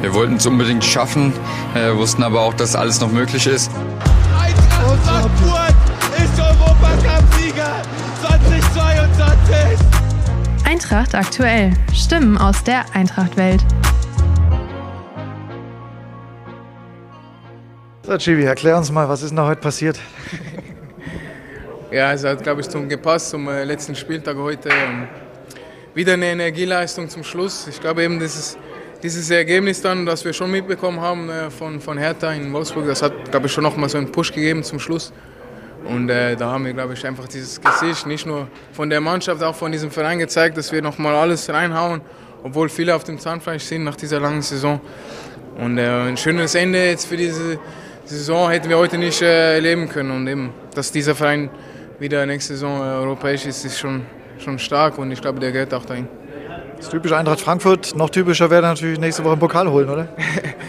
Wir wollten es unbedingt schaffen, äh, wussten aber auch, dass alles noch möglich ist. Eintracht Frankfurt ist Europacup-Sieger 2022. Eintracht aktuell. Stimmen aus der Eintracht-Welt. So, Chibi, erklär uns mal, was ist denn da heute passiert? Ja, es hat, glaube ich, zum gepasst zum äh, letzten Spieltag heute. Ähm, wieder eine Energieleistung zum Schluss. Ich glaube eben, dieses, dieses Ergebnis dann, das wir schon mitbekommen haben äh, von, von Hertha in Wolfsburg, das hat, glaube ich, schon noch mal so einen Push gegeben zum Schluss. Und äh, da haben wir, glaube ich, einfach dieses Gesicht, nicht nur von der Mannschaft, auch von diesem Verein gezeigt, dass wir noch mal alles reinhauen, obwohl viele auf dem Zahnfleisch sind nach dieser langen Saison. Und äh, ein schönes Ende jetzt für diese Saison hätten wir heute nicht äh, erleben können. Und eben, dass dieser Verein wieder nächste Saison europäisch ist, ist schon, schon stark und ich glaube, der gehört auch dahin. Das ist typisch Eintracht Frankfurt. Noch typischer wäre natürlich nächste Woche einen Pokal holen, oder?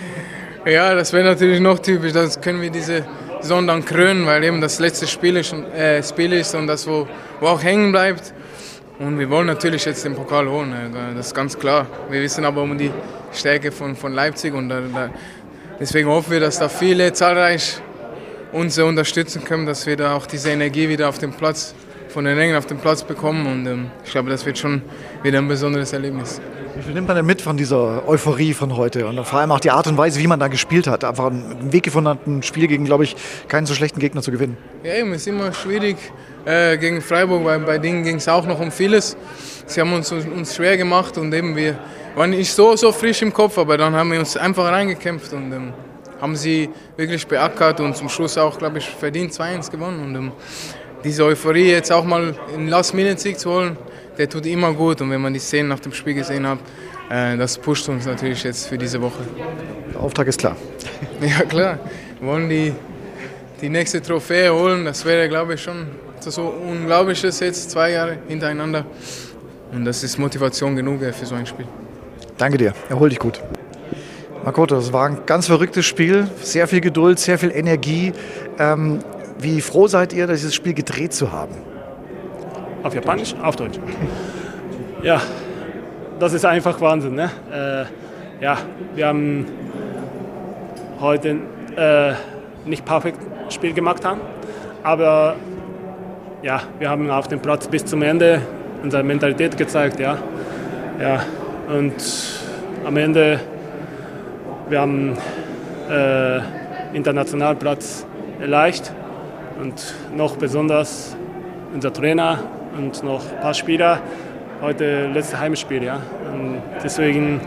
ja, das wäre natürlich noch typisch. Das können wir diese Saison dann krönen, weil eben das letzte Spiel ist, äh, Spiel ist und das, wo, wo auch hängen bleibt. Und wir wollen natürlich jetzt den Pokal holen, äh, das ist ganz klar. Wir wissen aber um die Stärke von, von Leipzig und da, da, deswegen hoffen wir, dass da viele zahlreich uns unterstützen können, dass wir da auch diese Energie wieder auf dem Platz, von den Rängen auf dem Platz bekommen. Und ähm, ich glaube, das wird schon wieder ein besonderes Erlebnis. Wie viel nimmt man denn mit von dieser Euphorie von heute und vor allem auch die Art und Weise, wie man da gespielt hat? Einfach einen Weg gefunden hat, ein Spiel gegen, glaube ich, keinen so schlechten Gegner zu gewinnen. Ja, eben, ist immer schwierig äh, gegen Freiburg, weil bei denen ging es auch noch um vieles. Sie haben uns, uns schwer gemacht und eben wir waren nicht so, so frisch im Kopf, aber dann haben wir uns einfach reingekämpft und ähm, haben sie wirklich beackert und zum Schluss auch, glaube ich, verdient 2-1 gewonnen. Und ähm, diese Euphorie jetzt auch mal in Last-Minute-Sieg zu holen, der tut immer gut. Und wenn man die Szenen nach dem Spiel gesehen hat, äh, das pusht uns natürlich jetzt für diese Woche. Der Auftrag ist klar. Ja, klar. Wir wollen die, die nächste Trophäe holen. Das wäre, glaube ich, schon so Unglaubliches jetzt, zwei Jahre hintereinander. Und das ist Motivation genug äh, für so ein Spiel. Danke dir. Erhol dich gut. Makoto, das war ein ganz verrücktes Spiel. Sehr viel Geduld, sehr viel Energie. Ähm, wie froh seid ihr, dieses Spiel gedreht zu haben? Auf Japanisch? Auf Deutsch. Ja, das ist einfach Wahnsinn. Ne? Äh, ja, wir haben heute äh, nicht perfekt Spiel gemacht haben, aber ja, wir haben auf dem Platz bis zum Ende unsere Mentalität gezeigt. Ja, ja und am Ende wir haben äh, internationalen Platz erreicht und noch besonders unser Trainer und noch ein paar Spieler. Heute letztes Heimspiel, ja. Und deswegen,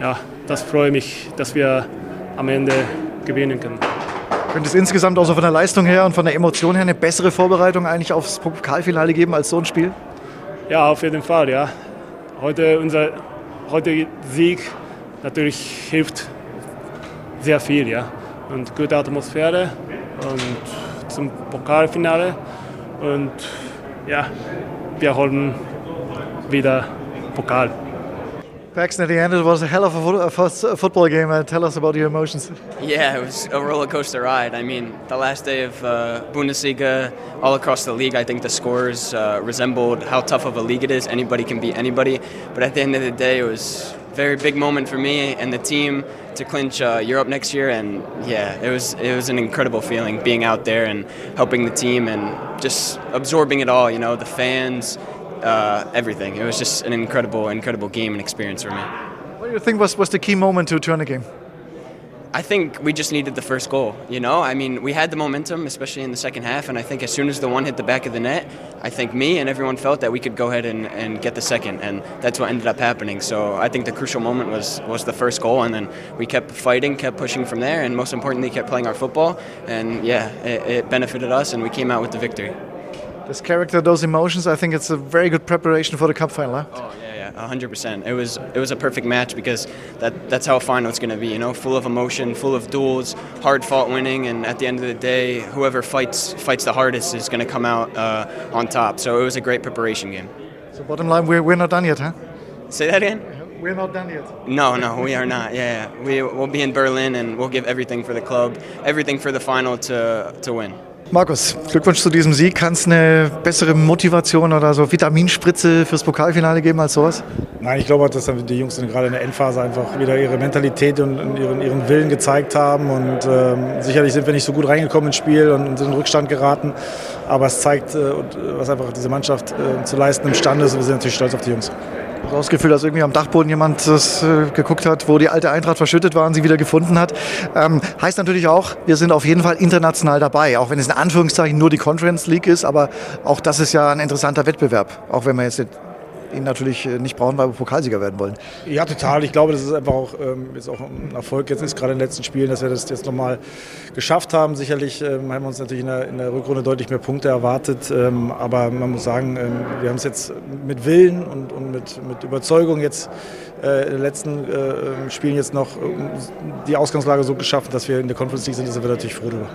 ja, das freut mich, dass wir am Ende gewinnen können. Könnte es insgesamt auch so von der Leistung her und von der Emotion her eine bessere Vorbereitung eigentlich aufs Pokalfinale geben als so ein Spiel? Ja, auf jeden Fall, ja. Heute unser heutiger Sieg natürlich hilft sehr viel, ja. Und gute Atmosphäre und zum Pokalfinale. Und ja, wir holen wieder Pokal. Paxton, at the end, it was a hell of a, football game. Uh, tell us about your emotions. Yeah, it was a roller coaster ride. I mean, the last day of uh, Bundesliga, all across the league, I think the scores uh, resembled how tough of a league it is. Anybody can beat anybody. But at the end of the day, it was a very big moment for me and the team to clinch uh, Europe next year. And yeah, it was it was an incredible feeling being out there and helping the team and just absorbing it all. You know, the fans uh, everything. It was just an incredible, incredible game and experience for me. What do you think was, was the key moment to turn the game? I think we just needed the first goal. You know, I mean, we had the momentum, especially in the second half, and I think as soon as the one hit the back of the net, I think me and everyone felt that we could go ahead and, and get the second, and that's what ended up happening. So I think the crucial moment was was the first goal, and then we kept fighting, kept pushing from there, and most importantly, kept playing our football, and yeah, it, it benefited us, and we came out with the victory. This character, those emotions, I think it's a very good preparation for the cup final. Huh? Oh yeah, yeah, hundred percent. It was it was a perfect match because that that's how a final is going to be. You know, full of emotion, full of duels, hard fought winning, and at the end of the day, whoever fights fights the hardest is going to come out uh, on top. So it was a great preparation game. So bottom line, we're we're not done yet, huh? Say that again. We're not done yet. No, no, we are not. Yeah, yeah. we will be in Berlin, and we'll give everything for the club, everything for the final to to win. Markus, Glückwunsch zu diesem Sieg. Kann es eine bessere Motivation oder so Vitaminspritze fürs Pokalfinale geben als sowas? Nein, ich glaube, dass die Jungs gerade in der Endphase einfach wieder ihre Mentalität und ihren, ihren Willen gezeigt haben. Und ähm, sicherlich sind wir nicht so gut reingekommen ins Spiel und sind in Rückstand geraten. Aber es zeigt, äh, was einfach diese Mannschaft äh, zu leisten imstande ist. Und wir sind natürlich stolz auf die Jungs auch das Gefühl, dass irgendwie am Dachboden jemand das äh, geguckt hat, wo die alte Eintracht verschüttet war und sie wieder gefunden hat. Ähm, heißt natürlich auch, wir sind auf jeden Fall international dabei, auch wenn es in Anführungszeichen nur die Conference League ist, aber auch das ist ja ein interessanter Wettbewerb, auch wenn man jetzt ihn natürlich äh, nicht brauchen, weil wir Pokalsieger werden wollen. Ja, total. Ich glaube, das ist einfach auch, ähm, jetzt auch ein Erfolg jetzt ist, gerade in den letzten Spielen, dass wir das jetzt nochmal geschafft haben. Sicherlich ähm, haben wir uns natürlich in der, in der, Rückrunde deutlich mehr Punkte erwartet, ähm, aber man muss sagen, ähm, wir haben es jetzt mit Willen und, und mit, mit, Überzeugung jetzt äh, in den letzten äh, Spielen jetzt noch äh, die Ausgangslage so geschaffen, dass wir in der Conference League sind, da sind wir natürlich froh drüber.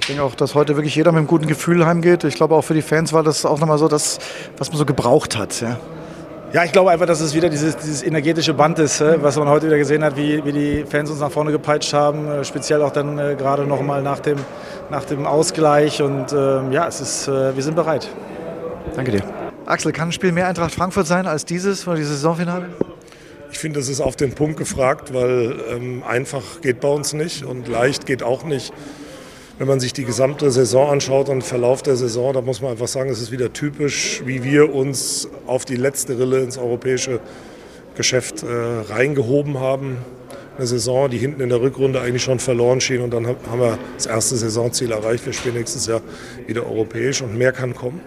Ich denke auch, dass heute wirklich jeder mit einem guten Gefühl heimgeht. Ich glaube auch für die Fans war das auch nochmal so das, was man so gebraucht hat. Ja. Ja, ich glaube einfach, dass es wieder dieses, dieses energetische Band ist, was man heute wieder gesehen hat, wie, wie die Fans uns nach vorne gepeitscht haben, äh, speziell auch dann äh, gerade noch mal nach dem, nach dem Ausgleich. Und ähm, ja, es ist, äh, wir sind bereit. Danke dir. Axel, kann ein Spiel mehr Eintracht Frankfurt sein als dieses, dieses Saisonfinale? Ich finde, das ist auf den Punkt gefragt, weil ähm, einfach geht bei uns nicht und leicht geht auch nicht wenn man sich die gesamte Saison anschaut und den Verlauf der Saison, da muss man einfach sagen, es ist wieder typisch, wie wir uns auf die letzte Rille ins europäische Geschäft äh, reingehoben haben. Eine Saison, die hinten in der Rückrunde eigentlich schon verloren schien und dann haben wir das erste Saisonziel erreicht. Wir spielen nächstes Jahr wieder europäisch und mehr kann kommen.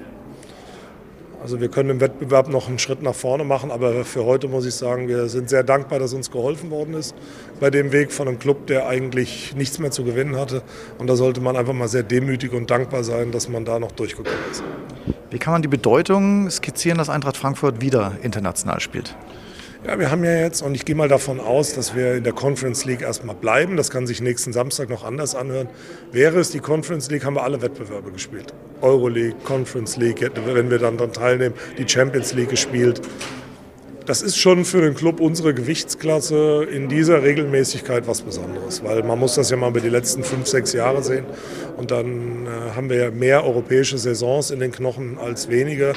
Also wir können im Wettbewerb noch einen Schritt nach vorne machen, aber für heute muss ich sagen, wir sind sehr dankbar, dass uns geholfen worden ist bei dem Weg von einem Club, der eigentlich nichts mehr zu gewinnen hatte. Und da sollte man einfach mal sehr demütig und dankbar sein, dass man da noch durchgekommen ist. Wie kann man die Bedeutung skizzieren, dass Eintracht Frankfurt wieder international spielt? Ja, wir haben ja jetzt, und ich gehe mal davon aus, dass wir in der Conference League erstmal bleiben. Das kann sich nächsten Samstag noch anders anhören. Wäre es die Conference League, haben wir alle Wettbewerbe gespielt. Euroleague, Conference League, wenn wir dann daran teilnehmen, die Champions League gespielt. Das ist schon für den Club unsere Gewichtsklasse in dieser Regelmäßigkeit was Besonderes, weil man muss das ja mal über die letzten fünf, sechs Jahre sehen. Und dann äh, haben wir ja mehr europäische Saisons in den Knochen als weniger.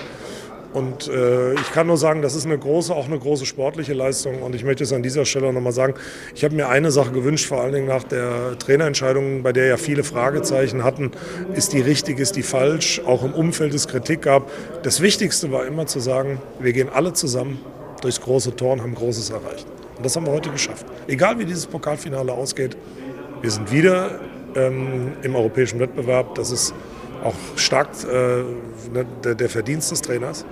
Und äh, ich kann nur sagen, das ist eine große, auch eine große sportliche Leistung. Und ich möchte es an dieser Stelle nochmal sagen, ich habe mir eine Sache gewünscht, vor allen Dingen nach der Trainerentscheidung, bei der ja viele Fragezeichen hatten, ist die richtig, ist die falsch, auch im Umfeld es Kritik gab. Das Wichtigste war immer zu sagen, wir gehen alle zusammen durchs große Tor und haben Großes erreicht. Und das haben wir heute geschafft. Egal wie dieses Pokalfinale ausgeht, wir sind wieder ähm, im europäischen Wettbewerb. Das ist auch stark äh, ne, der, der Verdienst des Trainers.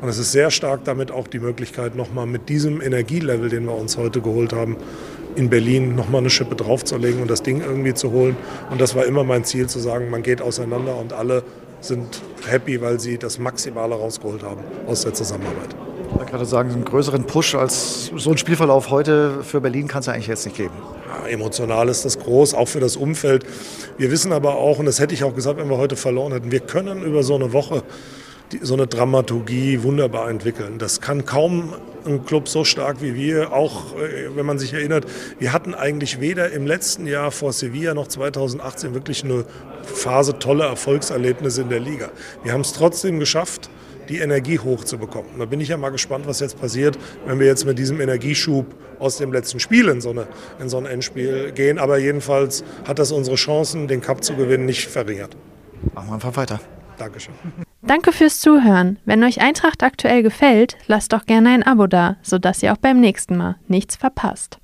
Und es ist sehr stark damit auch die Möglichkeit, nochmal mit diesem Energielevel, den wir uns heute geholt haben, in Berlin nochmal eine Schippe draufzulegen und das Ding irgendwie zu holen. Und das war immer mein Ziel, zu sagen, man geht auseinander und alle sind happy, weil sie das Maximale rausgeholt haben aus der Zusammenarbeit. Ich wollte gerade sagen, einen größeren Push als so ein Spielverlauf heute für Berlin kann es eigentlich jetzt nicht geben. Ja, emotional ist das groß, auch für das Umfeld. Wir wissen aber auch, und das hätte ich auch gesagt, wenn wir heute verloren hätten, wir können über so eine Woche so eine Dramaturgie wunderbar entwickeln. Das kann kaum ein Club so stark wie wir, auch äh, wenn man sich erinnert, wir hatten eigentlich weder im letzten Jahr vor Sevilla noch 2018 wirklich eine Phase tolle Erfolgserlebnisse in der Liga. Wir haben es trotzdem geschafft, die Energie hochzubekommen. Da bin ich ja mal gespannt, was jetzt passiert, wenn wir jetzt mit diesem Energieschub aus dem letzten Spiel in so, eine, in so ein Endspiel gehen. Aber jedenfalls hat das unsere Chancen, den Cup zu gewinnen, nicht verringert. Machen wir einfach weiter. Dankeschön. Danke fürs Zuhören. Wenn euch Eintracht aktuell gefällt, lasst doch gerne ein Abo da, sodass ihr auch beim nächsten Mal nichts verpasst.